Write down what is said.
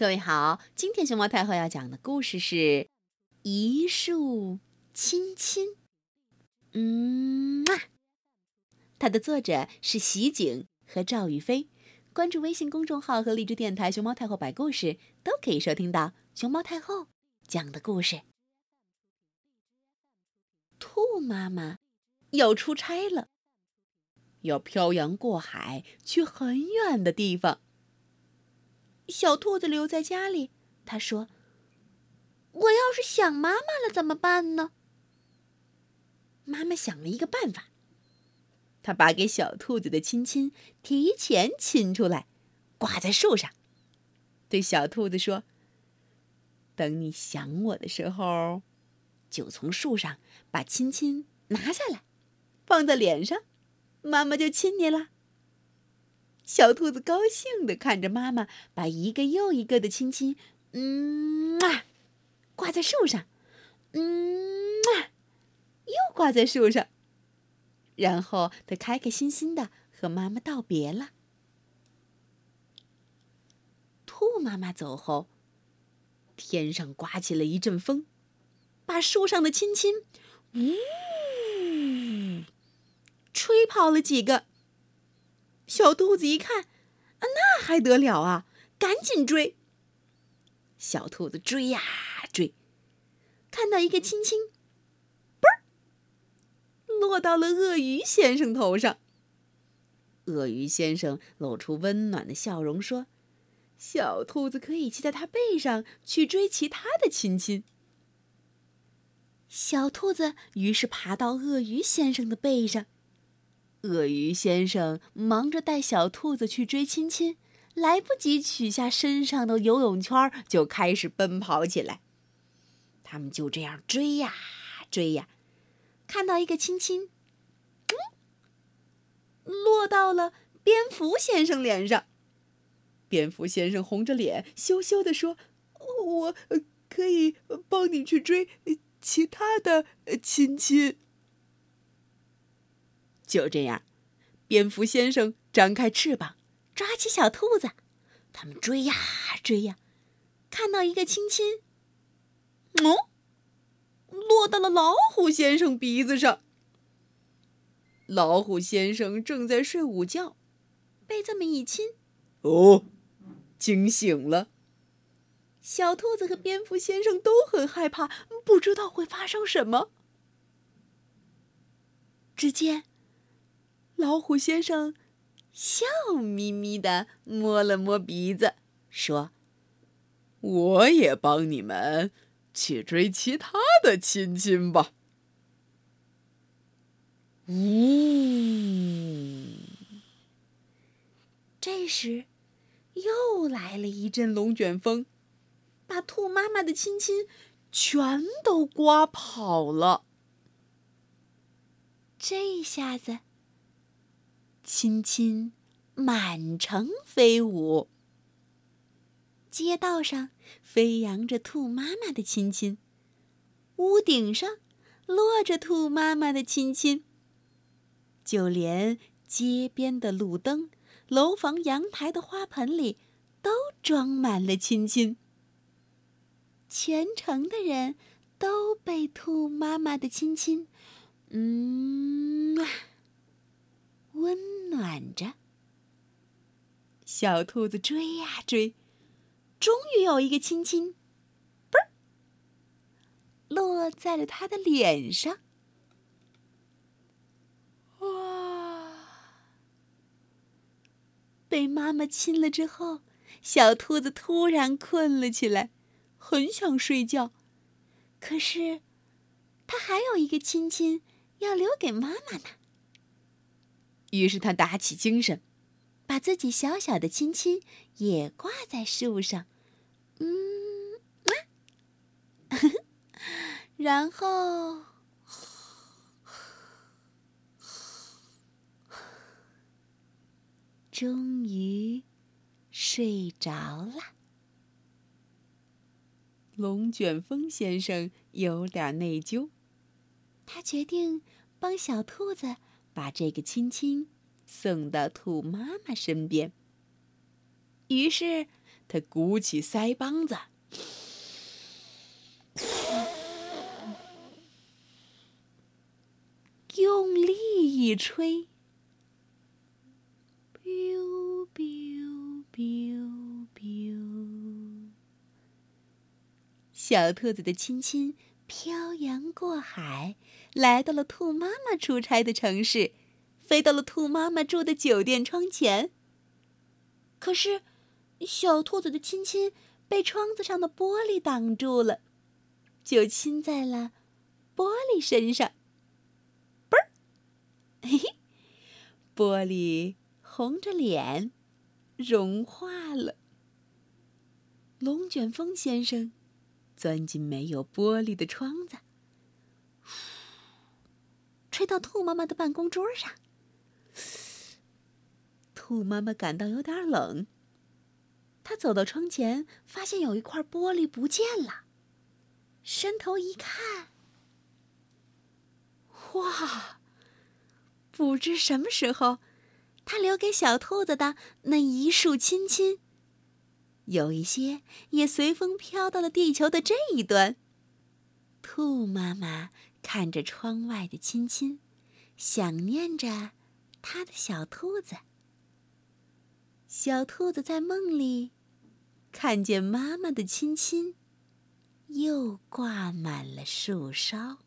各位好，今天熊猫太后要讲的故事是《一树亲亲》。嗯啊，它的作者是席景和赵宇飞。关注微信公众号和荔枝电台“熊猫太后摆故事”，都可以收听到熊猫太后讲的故事。兔妈妈要出差了，要漂洋过海去很远的地方。小兔子留在家里，他说：“我要是想妈妈了怎么办呢？”妈妈想了一个办法，她把给小兔子的亲亲提前亲出来，挂在树上，对小兔子说：“等你想我的时候，就从树上把亲亲拿下来，放在脸上，妈妈就亲你了。”小兔子高兴地看着妈妈把一个又一个的亲亲，嗯啊，挂在树上，嗯啊，又挂在树上。然后它开开心心的和妈妈道别了。兔妈妈走后，天上刮起了一阵风，把树上的亲亲，呜，吹跑了几个。小兔子一看，啊，那还得了啊！赶紧追。小兔子追呀追，看到一个亲亲，嘣儿，落到了鳄鱼先生头上。鳄鱼先生露出温暖的笑容，说：“小兔子可以骑在它背上去追其他的亲亲。”小兔子于是爬到鳄鱼先生的背上。鳄鱼先生忙着带小兔子去追亲亲，来不及取下身上的游泳圈，就开始奔跑起来。他们就这样追呀追呀，看到一个亲亲，嗯，落到了蝙蝠先生脸上。蝙蝠先生红着脸，羞羞地说：“我可以帮你去追其他的亲亲。”就这样，蝙蝠先生张开翅膀，抓起小兔子，他们追呀追呀，看到一个亲亲，哦，落到了老虎先生鼻子上。老虎先生正在睡午觉，被这么一亲，哦，惊醒了。小兔子和蝙蝠先生都很害怕，不知道会发生什么。只见。老虎先生笑眯眯地摸了摸鼻子，说：“我也帮你们去追其他的亲亲吧。”呜！这时，又来了一阵龙卷风，把兔妈妈的亲亲全都刮跑了。这下子。亲亲，满城飞舞。街道上飞扬着兔妈妈的亲亲，屋顶上落着兔妈妈的亲亲。就连街边的路灯、楼房阳台的花盆里，都装满了亲亲。全城的人都被兔妈妈的亲亲，嗯啊。温暖着，小兔子追呀追，终于有一个亲亲，啵儿，落在了他的脸上。哇！被妈妈亲了之后，小兔子突然困了起来，很想睡觉，可是它还有一个亲亲要留给妈妈呢。于是他打起精神，把自己小小的亲亲也挂在树上，嗯，然后终于睡着了。龙卷风先生有点内疚，他决定帮小兔子。把这个亲亲送到兔妈妈身边。于是，他鼓起腮帮子，用力一吹，biu biu biu biu，小兔子的亲亲漂洋过海，来到了兔妈妈出差的城市，飞到了兔妈妈住的酒店窗前。可是，小兔子的亲亲被窗子上的玻璃挡住了，就亲在了玻璃身上。嘣儿，嘿嘿，玻璃红着脸，融化了。龙卷风先生钻进没有玻璃的窗子，吹到兔妈妈的办公桌上。兔妈妈感到有点冷。她走到窗前，发现有一块玻璃不见了。伸头一看，哇！不知什么时候，他留给小兔子的那一束亲亲，有一些也随风飘到了地球的这一端。兔妈妈看着窗外的亲亲，想念着它的小兔子。小兔子在梦里看见妈妈的亲亲，又挂满了树梢。